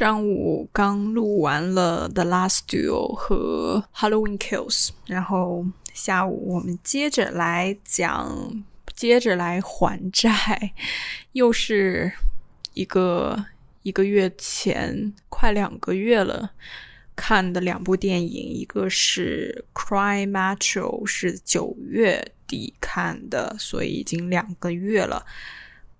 上午刚录完了《The Last Duel》和《Halloween Kills》，然后下午我们接着来讲，接着来还债，又是一个一个月前，快两个月了看的两部电影，一个是《Cry Macho》，是九月底看的，所以已经两个月了。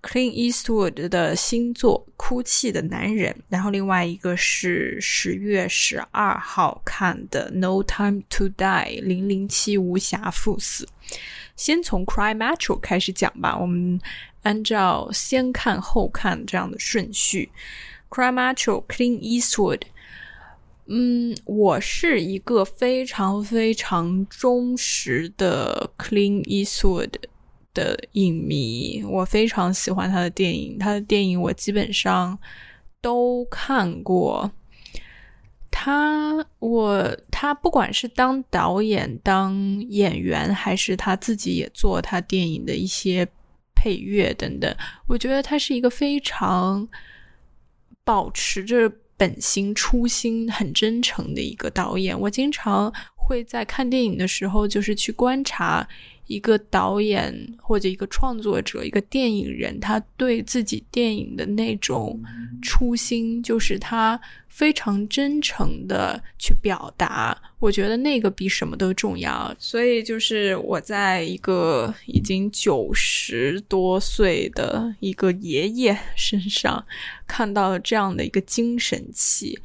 Clean Eastwood 的新作《哭泣的男人》，然后另外一个是十月十二号看的《No Time to Die》零零七无暇赴死。先从《Cry Macho》开始讲吧，我们按照先看后看这样的顺序。《Cry Macho》Clean Eastwood，嗯，我是一个非常非常忠实的 Clean Eastwood。的影迷，我非常喜欢他的电影，他的电影我基本上都看过。他，我他不管是当导演、当演员，还是他自己也做他电影的一些配乐等等，我觉得他是一个非常保持着本心、初心、很真诚的一个导演。我经常会在看电影的时候，就是去观察。一个导演或者一个创作者，一个电影人，他对自己电影的那种初心，就是他非常真诚的去表达。我觉得那个比什么都重要。所以，就是我在一个已经九十多岁的一个爷爷身上看到了这样的一个精神气。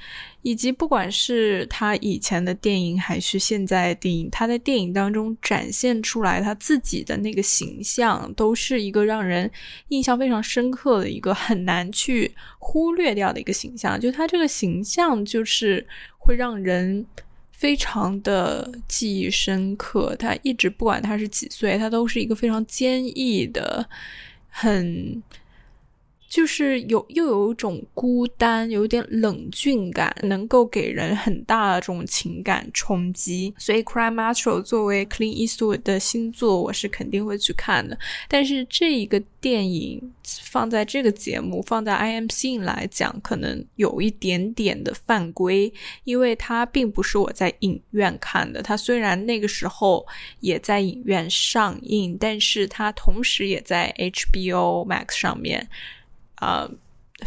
以及不管是他以前的电影还是现在的电影，他在电影当中展现出来他自己的那个形象，都是一个让人印象非常深刻的一个很难去忽略掉的一个形象。就他这个形象，就是会让人非常的记忆深刻。他一直不管他是几岁，他都是一个非常坚毅的，很。就是有又有一种孤单，有点冷峻感，能够给人很大的这种情感冲击。所以《Cry Macho》作为 Clean Eastwood 的新作，我是肯定会去看的。但是这一个电影放在这个节目，放在 IMC 来讲，可能有一点点的犯规，因为它并不是我在影院看的。它虽然那个时候也在影院上映，但是它同时也在 HBO Max 上面。呃，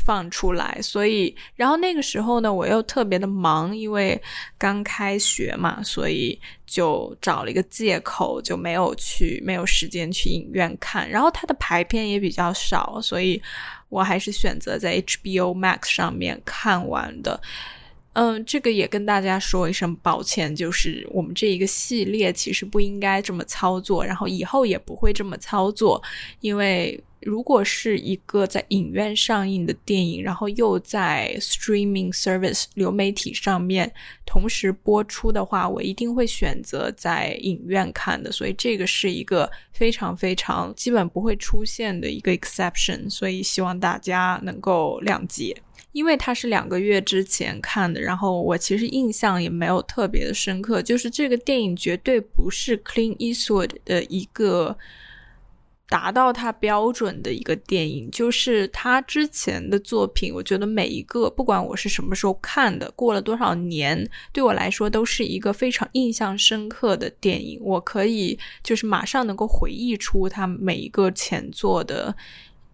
放出来，所以，然后那个时候呢，我又特别的忙，因为刚开学嘛，所以就找了一个借口，就没有去，没有时间去影院看。然后它的排片也比较少，所以我还是选择在 HBO Max 上面看完的。嗯，这个也跟大家说一声抱歉，就是我们这一个系列其实不应该这么操作，然后以后也不会这么操作，因为。如果是一个在影院上映的电影，然后又在 streaming service 流媒体上面同时播出的话，我一定会选择在影院看的。所以这个是一个非常非常基本不会出现的一个 exception，所以希望大家能够谅解。因为它是两个月之前看的，然后我其实印象也没有特别的深刻，就是这个电影绝对不是 Clean Eastwood 的一个。达到他标准的一个电影，就是他之前的作品。我觉得每一个，不管我是什么时候看的，过了多少年，对我来说都是一个非常印象深刻的电影。我可以就是马上能够回忆出他每一个前作的。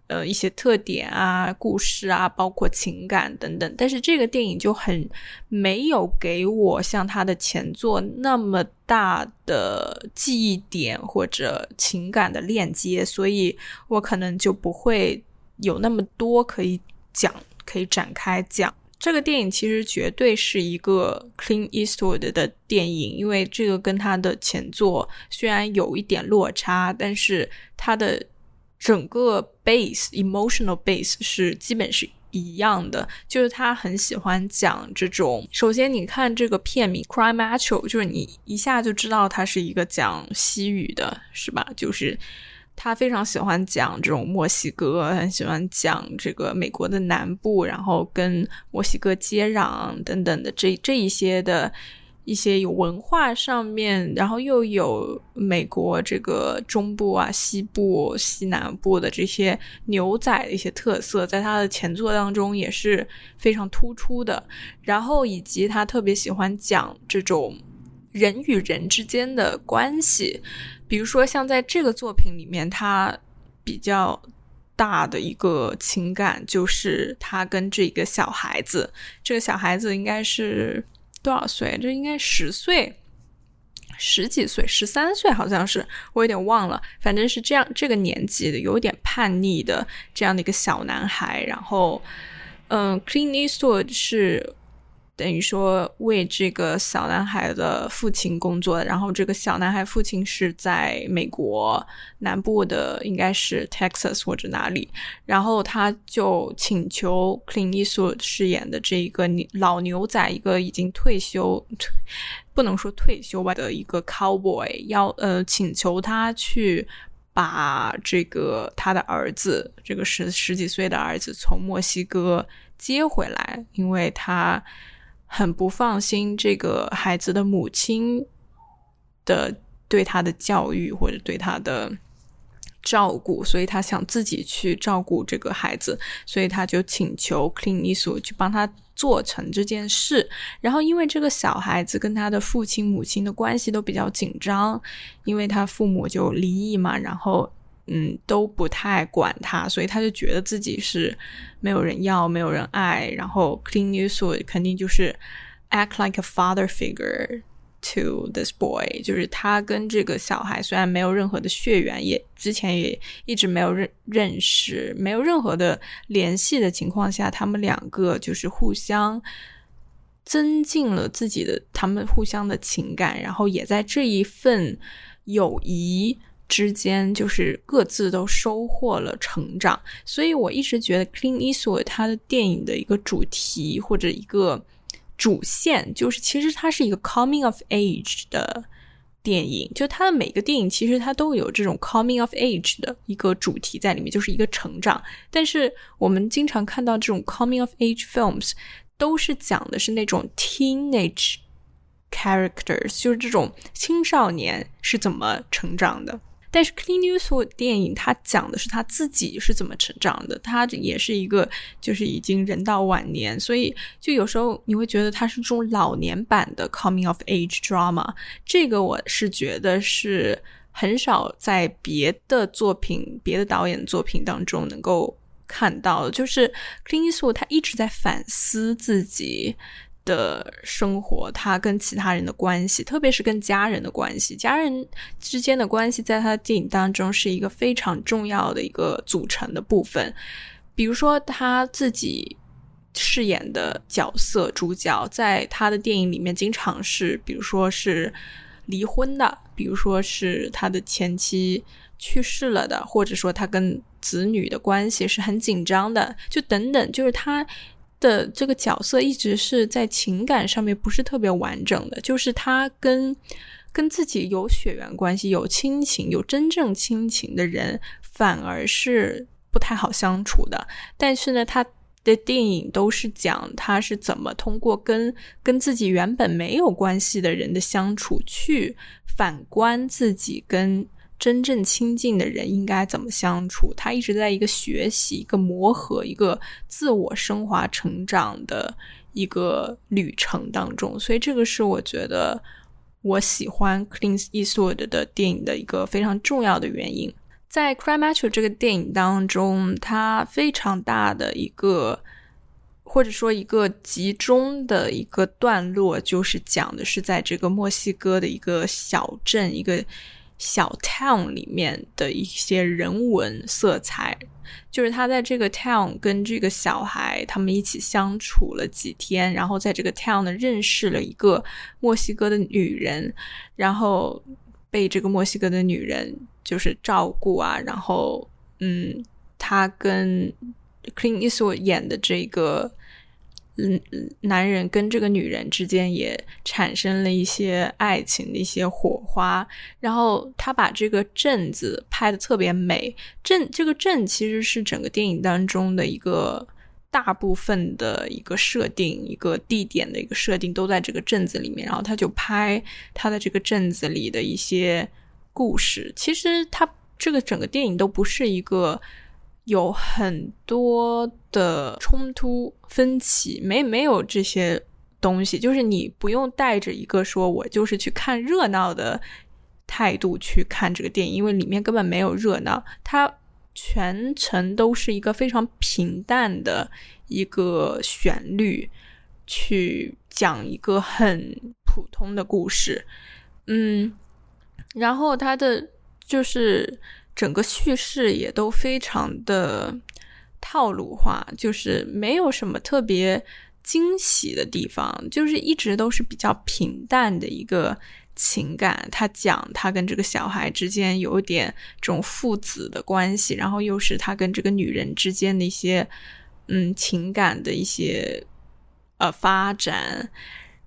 呃，一些特点啊，故事啊，包括情感等等，但是这个电影就很没有给我像他的前作那么大的记忆点或者情感的链接，所以我可能就不会有那么多可以讲、可以展开讲。这个电影其实绝对是一个 Clean Eastwood 的电影，因为这个跟他的前作虽然有一点落差，但是他的。整个 base emotional base 是基本是一样的，就是他很喜欢讲这种。首先，你看这个片名《Cry Macho》，就是你一下就知道它是一个讲西语的，是吧？就是他非常喜欢讲这种墨西哥，很喜欢讲这个美国的南部，然后跟墨西哥接壤等等的这这一些的一些有文化上面，然后又有美国这个中部啊、西部、西南部的这些牛仔的一些特色，在他的前作当中也是非常突出的。然后以及他特别喜欢讲这种人与人之间的关系，比如说像在这个作品里面，他比较大的一个情感就是他跟这个小孩子，这个小孩子应该是。多少岁？这应该十岁，十几岁，十三岁好像是，我有点忘了。反正是这样，这个年纪的，有点叛逆的这样的一个小男孩。然后，嗯，Clean Eastwood 是。等于说为这个小男孩的父亲工作，然后这个小男孩父亲是在美国南部的，应该是 Texas 或者哪里，然后他就请求 Clint Eastwood 饰演的这一个老牛仔，一个已经退休，不能说退休吧的一个 cowboy，要呃请求他去把这个他的儿子，这个十十几岁的儿子从墨西哥接回来，因为他。很不放心这个孩子的母亲的对他的教育或者对他的照顾，所以他想自己去照顾这个孩子，所以他就请求 Clean Eastwood 去帮他做成这件事。然后，因为这个小孩子跟他的父亲母亲的关系都比较紧张，因为他父母就离异嘛，然后。嗯，都不太管他，所以他就觉得自己是没有人要、没有人爱。然后 Clean Eastwood 肯定就是 act like a father figure to this boy，就是他跟这个小孩虽然没有任何的血缘，也之前也一直没有认认识，没有任何的联系的情况下，他们两个就是互相增进了自己的他们互相的情感，然后也在这一份友谊。之间就是各自都收获了成长，所以我一直觉得 Clean Eastwood 他的电影的一个主题或者一个主线，就是其实它是一个 coming of age 的电影，就他的每个电影其实它都有这种 coming of age 的一个主题在里面，就是一个成长。但是我们经常看到这种 coming of age films 都是讲的是那种 teenage characters，就是这种青少年是怎么成长的。但是《，Cleanyso》电影，它讲的是他自己是怎么成长的。他也是一个，就是已经人到晚年，所以就有时候你会觉得他是这种老年版的 Coming of Age drama。这个我是觉得是很少在别的作品、别的导演作品当中能够看到的。就是 Cleanyso 他一直在反思自己。的生活，他跟其他人的关系，特别是跟家人的关系，家人之间的关系，在他的电影当中是一个非常重要的一个组成的部分。比如说，他自己饰演的角色主角，在他的电影里面，经常是，比如说是离婚的，比如说是他的前妻去世了的，或者说他跟子女的关系是很紧张的，就等等，就是他。的这个角色一直是在情感上面不是特别完整的，就是他跟跟自己有血缘关系、有亲情、有真正亲情的人，反而是不太好相处的。但是呢，他的电影都是讲他是怎么通过跟跟自己原本没有关系的人的相处，去反观自己跟。真正亲近的人应该怎么相处？他一直在一个学习、一个磨合、一个自我升华、成长的一个旅程当中，所以这个是我觉得我喜欢 Clint Eastwood 的电影的一个非常重要的原因。在《Cry Macho》这个电影当中，它非常大的一个或者说一个集中的一个段落，就是讲的是在这个墨西哥的一个小镇一个。小 town 里面的一些人文色彩，就是他在这个 town 跟这个小孩他们一起相处了几天，然后在这个 town 呢认识了一个墨西哥的女人，然后被这个墨西哥的女人就是照顾啊，然后嗯，他跟 Clean Eastwood 演的这个。嗯，男人跟这个女人之间也产生了一些爱情的一些火花，然后他把这个镇子拍的特别美。镇这个镇其实是整个电影当中的一个大部分的一个设定，一个地点的一个设定都在这个镇子里面，然后他就拍他的这个镇子里的一些故事。其实他这个整个电影都不是一个有很多的冲突分歧，没没有这些东西，就是你不用带着一个说我就是去看热闹的态度去看这个电影，因为里面根本没有热闹，它。全程都是一个非常平淡的一个旋律，去讲一个很普通的故事，嗯，然后它的就是整个叙事也都非常的套路化，就是没有什么特别惊喜的地方，就是一直都是比较平淡的一个。情感，他讲他跟这个小孩之间有点这种父子的关系，然后又是他跟这个女人之间的一些嗯情感的一些呃发展。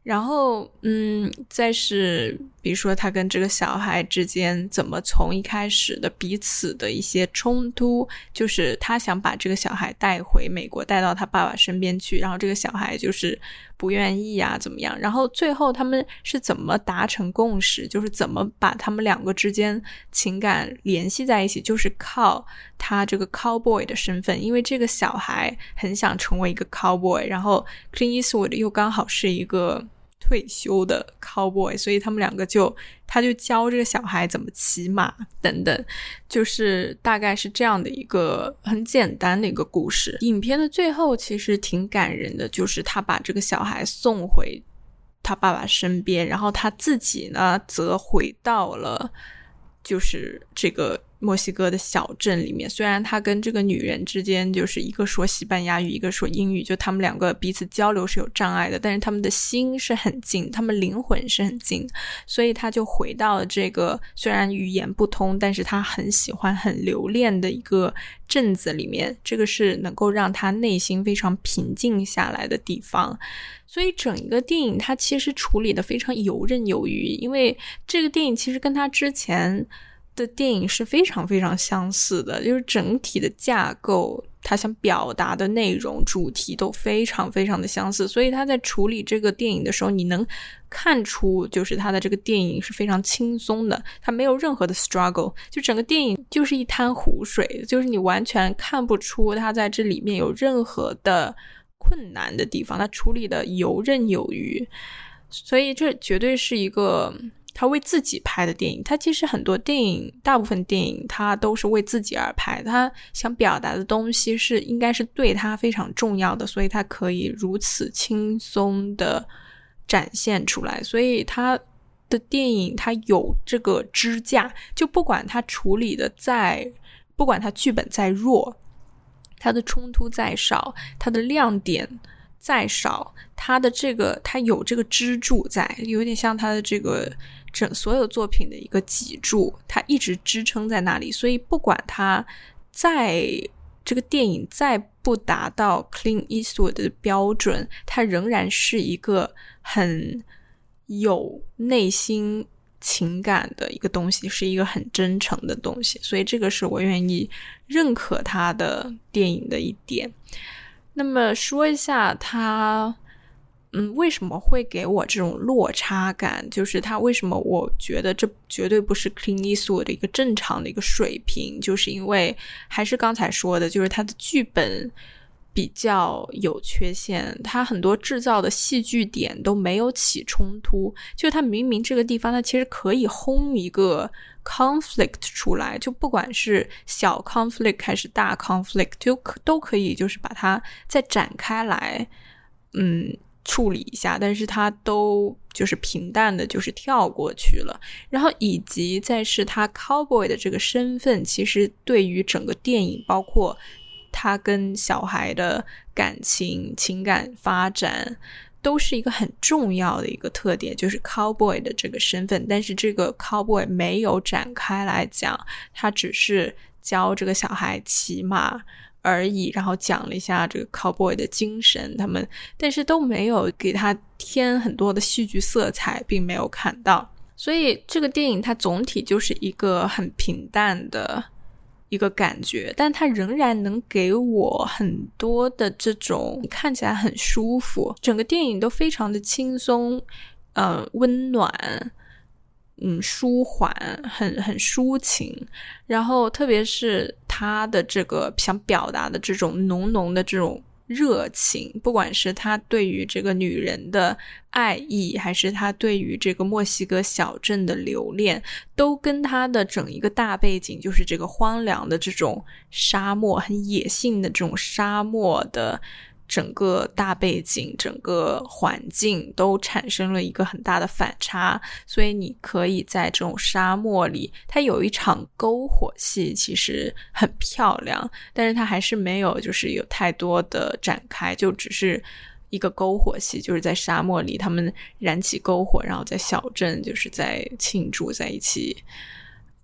然后，嗯，再是比如说他跟这个小孩之间怎么从一开始的彼此的一些冲突，就是他想把这个小孩带回美国，带到他爸爸身边去，然后这个小孩就是不愿意啊，怎么样？然后最后他们是怎么达成共识？就是怎么把他们两个之间情感联系在一起？就是靠他这个 cowboy 的身份，因为这个小孩很想成为一个 cowboy，然后 Clint Eastwood 又刚好是一个。退休的 cowboy，所以他们两个就，他就教这个小孩怎么骑马等等，就是大概是这样的一个很简单的一个故事。影片的最后其实挺感人的，就是他把这个小孩送回他爸爸身边，然后他自己呢则回到了，就是这个。墨西哥的小镇里面，虽然他跟这个女人之间就是一个说西班牙语，一个说英语，就他们两个彼此交流是有障碍的，但是他们的心是很近，他们灵魂是很近，所以他就回到了这个虽然语言不通，但是他很喜欢、很留恋的一个镇子里面。这个是能够让他内心非常平静下来的地方。所以整一个电影，它其实处理的非常游刃有余，因为这个电影其实跟他之前。的电影是非常非常相似的，就是整体的架构，他想表达的内容、主题都非常非常的相似，所以他在处理这个电影的时候，你能看出，就是他的这个电影是非常轻松的，他没有任何的 struggle，就整个电影就是一滩湖水，就是你完全看不出他在这里面有任何的困难的地方，他处理的游刃有余，所以这绝对是一个。他为自己拍的电影，他其实很多电影，大部分电影他都是为自己而拍。他想表达的东西是应该是对他非常重要的，所以他可以如此轻松的展现出来。所以他的电影他有这个支架，就不管他处理的再，不管他剧本再弱，他的冲突再少，他的亮点再少，他的这个他有这个支柱在，有点像他的这个。整所有作品的一个脊柱，它一直支撑在那里，所以不管它在这个电影再不达到 Clean Eastwood 的标准，它仍然是一个很有内心情感的一个东西，是一个很真诚的东西，所以这个是我愿意认可他的电影的一点。那么说一下他。嗯，为什么会给我这种落差感？就是他为什么我觉得这绝对不是 Clean Eastwood 的一个正常的一个水平？就是因为还是刚才说的，就是他的剧本比较有缺陷，他很多制造的戏剧点都没有起冲突。就他明明这个地方，他其实可以轰一个 conflict 出来，就不管是小 conflict 还是大 conflict，就都可以，就是把它再展开来，嗯。处理一下，但是他都就是平淡的，就是跳过去了。然后以及再是他 cowboy 的这个身份，其实对于整个电影，包括他跟小孩的感情、情感发展，都是一个很重要的一个特点，就是 cowboy 的这个身份。但是这个 cowboy 没有展开来讲，他只是教这个小孩骑马。而已，然后讲了一下这个 cowboy 的精神，他们但是都没有给他添很多的戏剧色彩，并没有看到，所以这个电影它总体就是一个很平淡的一个感觉，但它仍然能给我很多的这种看起来很舒服，整个电影都非常的轻松，呃，温暖，嗯，舒缓，很很抒情。然后特别是他的这个想表达的这种浓浓的这种。热情，不管是他对于这个女人的爱意，还是他对于这个墨西哥小镇的留恋，都跟他的整一个大背景，就是这个荒凉的这种沙漠，很野性的这种沙漠的。整个大背景、整个环境都产生了一个很大的反差，所以你可以在这种沙漠里，它有一场篝火戏，其实很漂亮，但是它还是没有就是有太多的展开，就只是一个篝火戏，就是在沙漠里他们燃起篝火，然后在小镇就是在庆祝在一起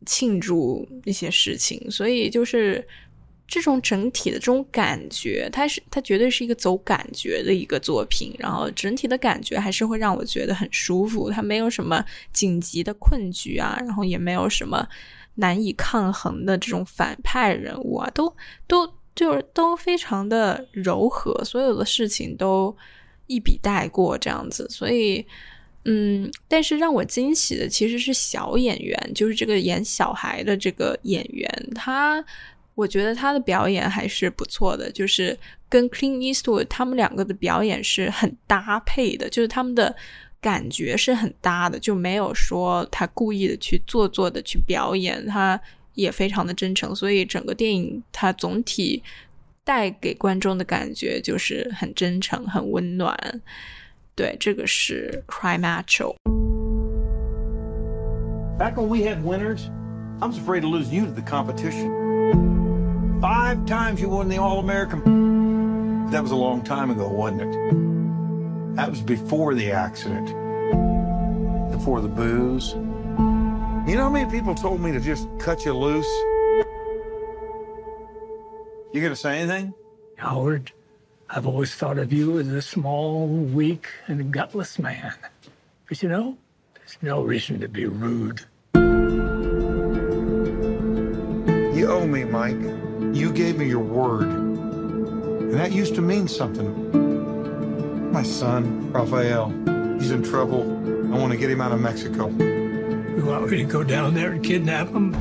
庆祝一些事情，所以就是。这种整体的这种感觉，它是它绝对是一个走感觉的一个作品，然后整体的感觉还是会让我觉得很舒服。它没有什么紧急的困局啊，然后也没有什么难以抗衡的这种反派人物啊，都都就是都非常的柔和，所有的事情都一笔带过这样子。所以，嗯，但是让我惊喜的其实是小演员，就是这个演小孩的这个演员，他。我觉得他的表演还是不错的，就是跟 Clean Eastwood 他们两个的表演是很搭配的，就是他们的感觉是很搭的，就没有说他故意的去做作的去表演，他也非常的真诚，所以整个电影它总体带给观众的感觉就是很真诚、很温暖。对，这个是 Cry Macho。Back when we had winners, I was afraid to lose you to the competition. Five times you won the All American. That was a long time ago, wasn't it? That was before the accident, before the booze. You know how many people told me to just cut you loose? You gonna say anything? Howard, I've always thought of you as a small, weak, and gutless man. But you know, there's no reason to be rude. You owe me, Mike. You gave me your word. And that used to mean something. My son, Rafael, he's in trouble. I want to get him out of Mexico. You want me to go down there and kidnap him?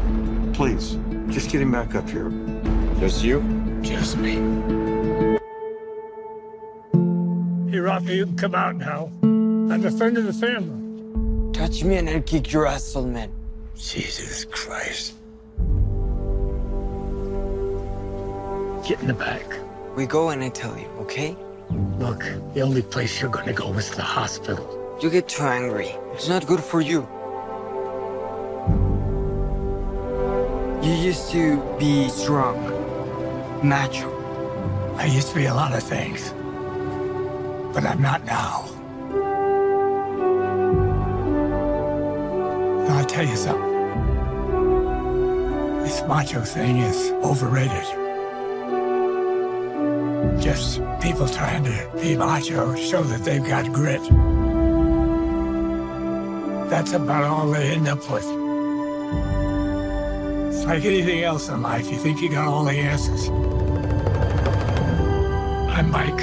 Please, just get him back up here. Just you? Just me. Hey, Rafa, you can come out now. I'm a friend of the family. Touch me and I'll kick your ass, old man. Jesus Christ. Get in the back. We go and I tell you, okay? Look, the only place you're gonna go is the hospital. You get too angry. It's not good for you. You used to be strong, macho. I used to be a lot of things, but I'm not now. Now, I'll tell you something. This macho thing is overrated. Just people trying to be macho, show that they've got grit. That's about all they end up with. It's like anything else in life. You think you got all the answers. I'm Mike.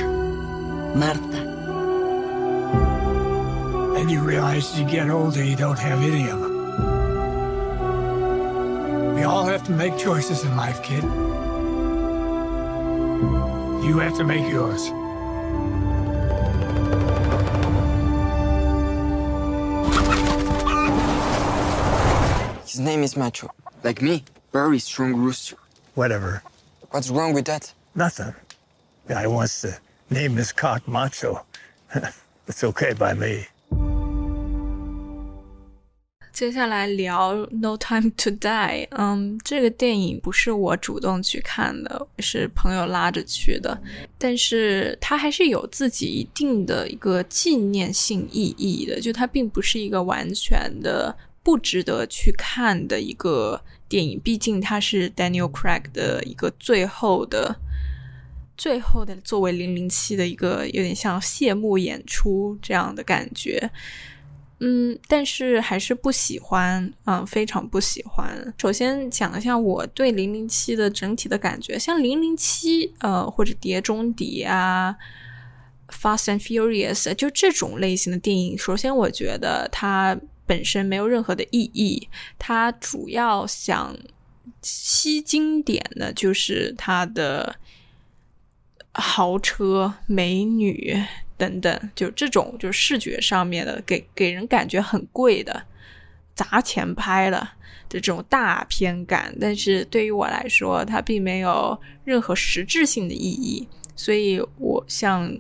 Marta. And you realize as you get older, you don't have any of them. We all have to make choices in life, kid. You have to make yours. His name is Macho. Like me, very strong rooster. Whatever. What's wrong with that? Nothing. Guy wants to name his cock Macho. it's okay by me. 接下来聊《No Time to Die》。嗯，这个电影不是我主动去看的，是朋友拉着去的。但是它还是有自己一定的一个纪念性意义的，就它并不是一个完全的不值得去看的一个电影。毕竟它是 Daniel Craig 的一个最后的、最后的作为零零七的一个有点像谢幕演出这样的感觉。嗯，但是还是不喜欢，嗯，非常不喜欢。首先讲一下我对零零七的整体的感觉，像零零七，呃，或者碟中谍啊，《Fast and Furious》就这种类型的电影，首先我觉得它本身没有任何的意义，它主要想吸经典的就是它的豪车、美女。等等，就这种，就视觉上面的，给给人感觉很贵的，砸钱拍的这种大片感。但是对于我来说，它并没有任何实质性的意义。所以我像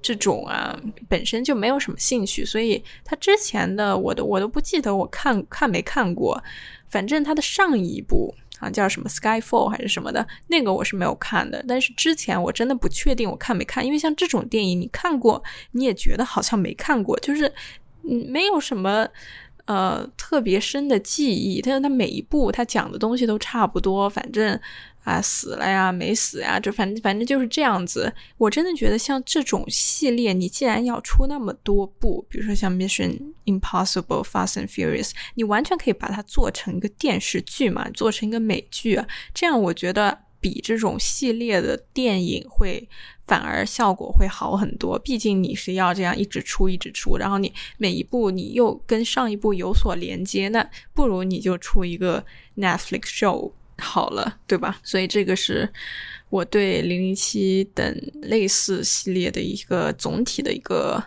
这种啊，本身就没有什么兴趣。所以他之前的，我都我都不记得我看看没看过。反正他的上一部。啊，叫什么《Skyfall》还是什么的？那个我是没有看的。但是之前我真的不确定我看没看，因为像这种电影，你看过你也觉得好像没看过，就是嗯，没有什么呃特别深的记忆。但是它每一部它讲的东西都差不多，反正。啊，死了呀，没死呀，就反正反正就是这样子。我真的觉得像这种系列，你既然要出那么多部，比如说像《Mission Impossible》《Fast and Furious》，你完全可以把它做成一个电视剧嘛，做成一个美剧啊。这样我觉得比这种系列的电影会反而效果会好很多。毕竟你是要这样一直出一直出，然后你每一部你又跟上一部有所连接，那不如你就出一个 Netflix show。好了，对吧？所以这个是我对零零七等类似系列的一个总体的一个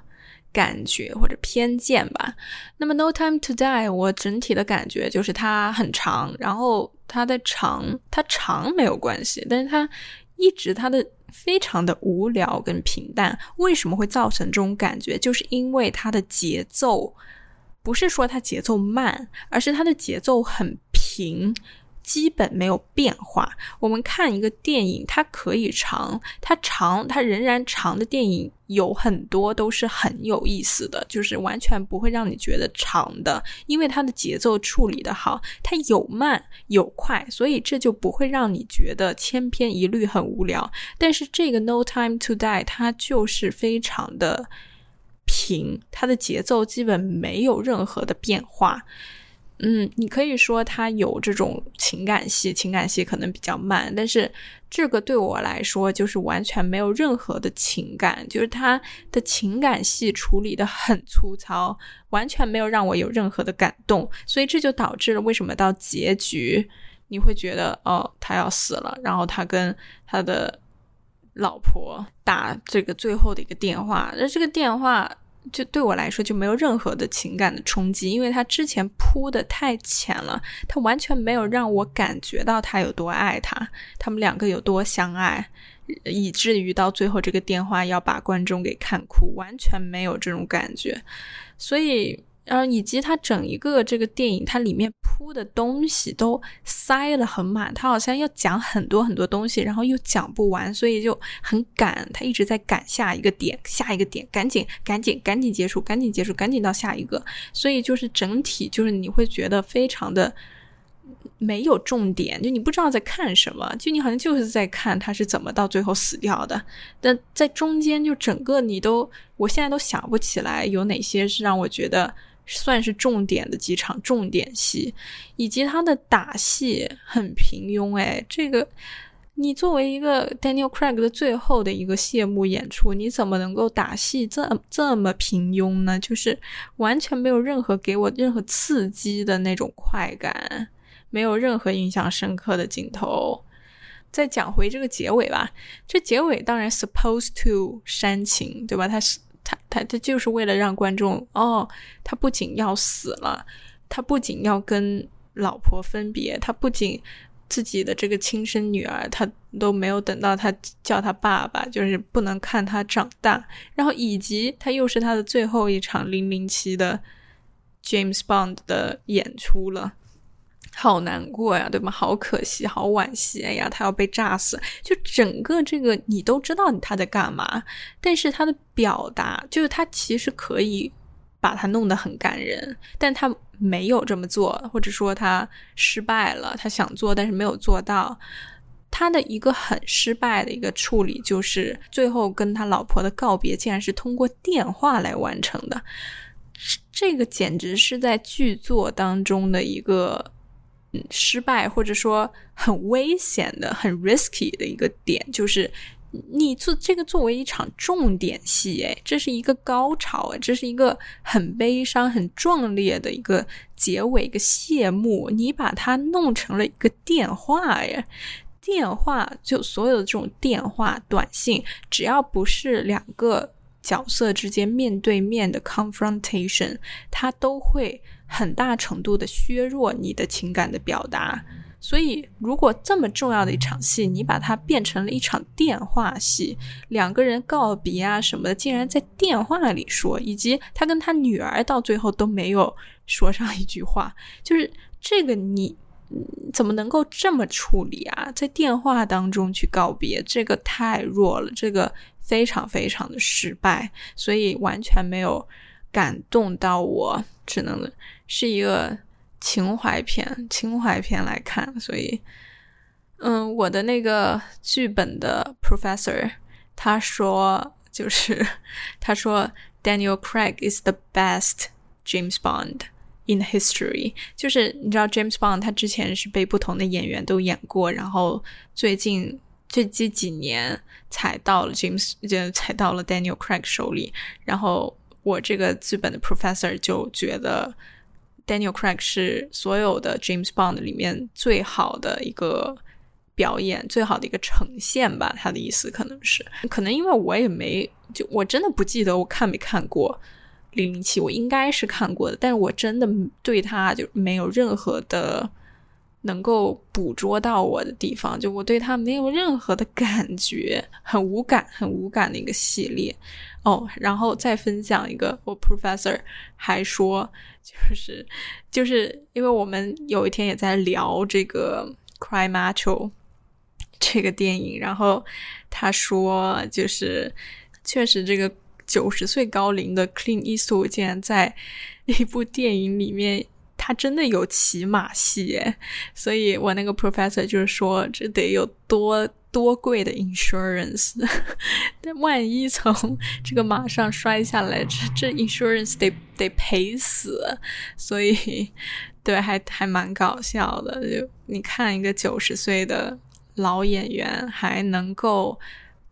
感觉或者偏见吧。那么《No Time to Die》，我整体的感觉就是它很长，然后它的长，它长没有关系，但是它一直它的非常的无聊跟平淡。为什么会造成这种感觉？就是因为它的节奏不是说它节奏慢，而是它的节奏很平。基本没有变化。我们看一个电影，它可以长，它长，它仍然长的电影有很多都是很有意思的，就是完全不会让你觉得长的，因为它的节奏处理的好，它有慢有快，所以这就不会让你觉得千篇一律很无聊。但是这个《No Time to Die》它就是非常的平，它的节奏基本没有任何的变化。嗯，你可以说它有这种情感戏，情感戏可能比较慢，但是这个对我来说就是完全没有任何的情感，就是它的情感戏处理的很粗糙，完全没有让我有任何的感动，所以这就导致了为什么到结局你会觉得哦，他要死了，然后他跟他的老婆打这个最后的一个电话，那这个电话。就对我来说就没有任何的情感的冲击，因为他之前铺的太浅了，他完全没有让我感觉到他有多爱他，他们两个有多相爱，以至于到最后这个电话要把观众给看哭，完全没有这种感觉，所以。然后以及它整一个这个电影，它里面铺的东西都塞了很满，它好像要讲很多很多东西，然后又讲不完，所以就很赶，它一直在赶下一个点，下一个点，赶紧赶紧赶紧结束，赶紧结束，赶紧到下一个，所以就是整体就是你会觉得非常的没有重点，就你不知道在看什么，就你好像就是在看他是怎么到最后死掉的，但在中间就整个你都，我现在都想不起来有哪些是让我觉得。算是重点的几场重点戏，以及他的打戏很平庸。哎，这个你作为一个 Daniel Craig 的最后的一个谢幕演出，你怎么能够打戏这这么平庸呢？就是完全没有任何给我任何刺激的那种快感，没有任何印象深刻的镜头。再讲回这个结尾吧，这结尾当然 supposed to 煽情，对吧？它是。他他他就是为了让观众哦，他不仅要死了，他不仅要跟老婆分别，他不仅自己的这个亲生女儿，他都没有等到他叫他爸爸，就是不能看他长大，然后以及他又是他的最后一场零零七的 James Bond 的演出了。好难过呀，对吗？好可惜，好惋惜。哎呀，他要被炸死。就整个这个，你都知道他在干嘛，但是他的表达，就是他其实可以把他弄得很感人，但他没有这么做，或者说他失败了。他想做，但是没有做到。他的一个很失败的一个处理，就是最后跟他老婆的告别，竟然是通过电话来完成的。这个简直是在剧作当中的一个失败，或者说很危险的、很 risky 的一个点，就是你做这个作为一场重点戏，哎，这是一个高潮，这是一个很悲伤、很壮烈的一个结尾、一个谢幕，你把它弄成了一个电话，哎。电话就所有的这种电话、短信，只要不是两个角色之间面对面的 confrontation，它都会很大程度的削弱你的情感的表达。所以，如果这么重要的一场戏，你把它变成了一场电话戏，两个人告别啊什么的，竟然在电话里说，以及他跟他女儿到最后都没有说上一句话，就是这个你。怎么能够这么处理啊？在电话当中去告别，这个太弱了，这个非常非常的失败，所以完全没有感动到我，只能是一个情怀片，情怀片来看。所以，嗯，我的那个剧本的 professor 他说，就是他说 Daniel Craig is the best James Bond。In history，就是你知道 James Bond 他之前是被不同的演员都演过，然后最近最近几年才到了 James 就才到了 Daniel Craig 手里。然后我这个剧本的 professor 就觉得 Daniel Craig 是所有的 James Bond 里面最好的一个表演，最好的一个呈现吧。他的意思可能是，可能因为我也没就我真的不记得我看没看过。零零七，我应该是看过的，但是我真的对他就没有任何的能够捕捉到我的地方，就我对他没有任何的感觉，很无感，很无感的一个系列哦。然后再分享一个，我 professor 还说，就是就是因为我们有一天也在聊这个《Cry Macho 》这个电影，然后他说，就是确实这个。九十岁高龄的 Clean Eastwood 竟然在一部电影里面，他真的有骑马戏耶！所以我那个 professor 就是说，这得有多多贵的 insurance，但万一从这个马上摔下来，这这 insurance 得得赔死。所以，对，还还蛮搞笑的。就你看一个九十岁的老演员还能够。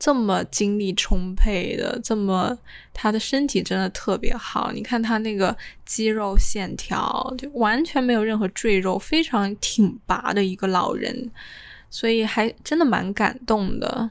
这么精力充沛的，这么他的身体真的特别好。你看他那个肌肉线条，就完全没有任何赘肉，非常挺拔的一个老人，所以还真的蛮感动的。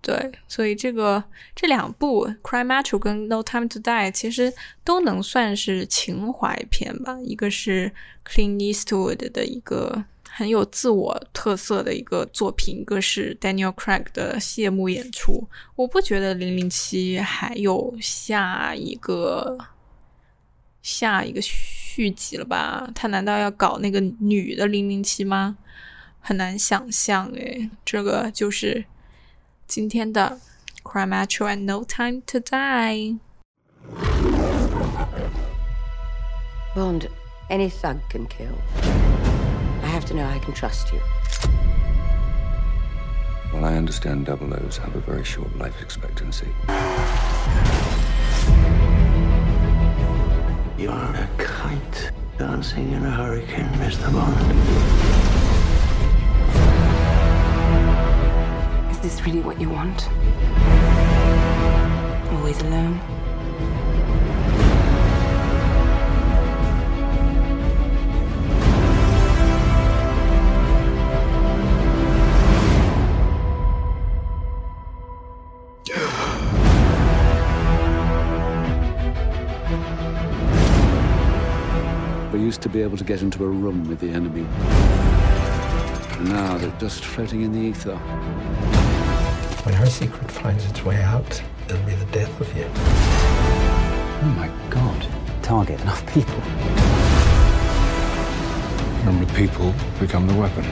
对，所以这个这两部《Cry Macho》跟《No Time to Die》其实都能算是情怀片吧。一个是 Clean Eastwood 的一个。很有自我特色的一个作品，一个是 Daniel Craig 的谢幕演出。我不觉得《零零七》还有下一个下一个续集了吧？他难道要搞那个女的零零七吗？很难想象诶。这个就是今天的《Crime Macho and No Time to Die》。Bond, any thug can kill. Have to know I can trust you. Well, I understand double O's have a very short life expectancy. You are a kite dancing in a hurricane, Mr. Bond. Is this really what you want? Always alone? Used to be able to get into a room with the enemy. Now they're just floating in the ether. When her secret finds its way out, it'll be the death of you. Oh my god. Target enough people. And the people become the weapon.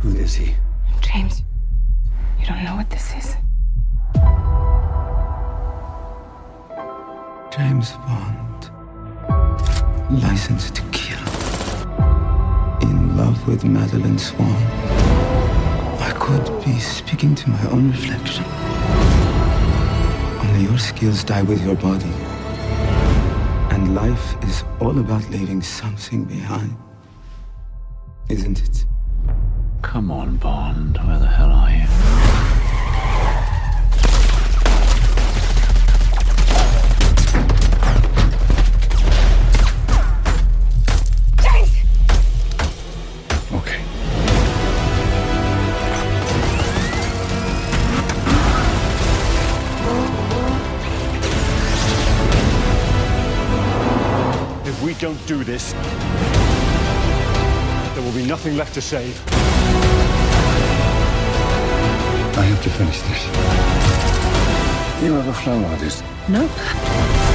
Who is he? James, you don't know what this is. James Bond. License to kill. In love with Madeline Swan. I could be speaking to my own reflection. Only your skills die with your body. And life is all about leaving something behind. Isn't it? Come on, Bond. Where the hell are you? Do this, there will be nothing left to save. I have to finish this. You ever flown like this? Nope.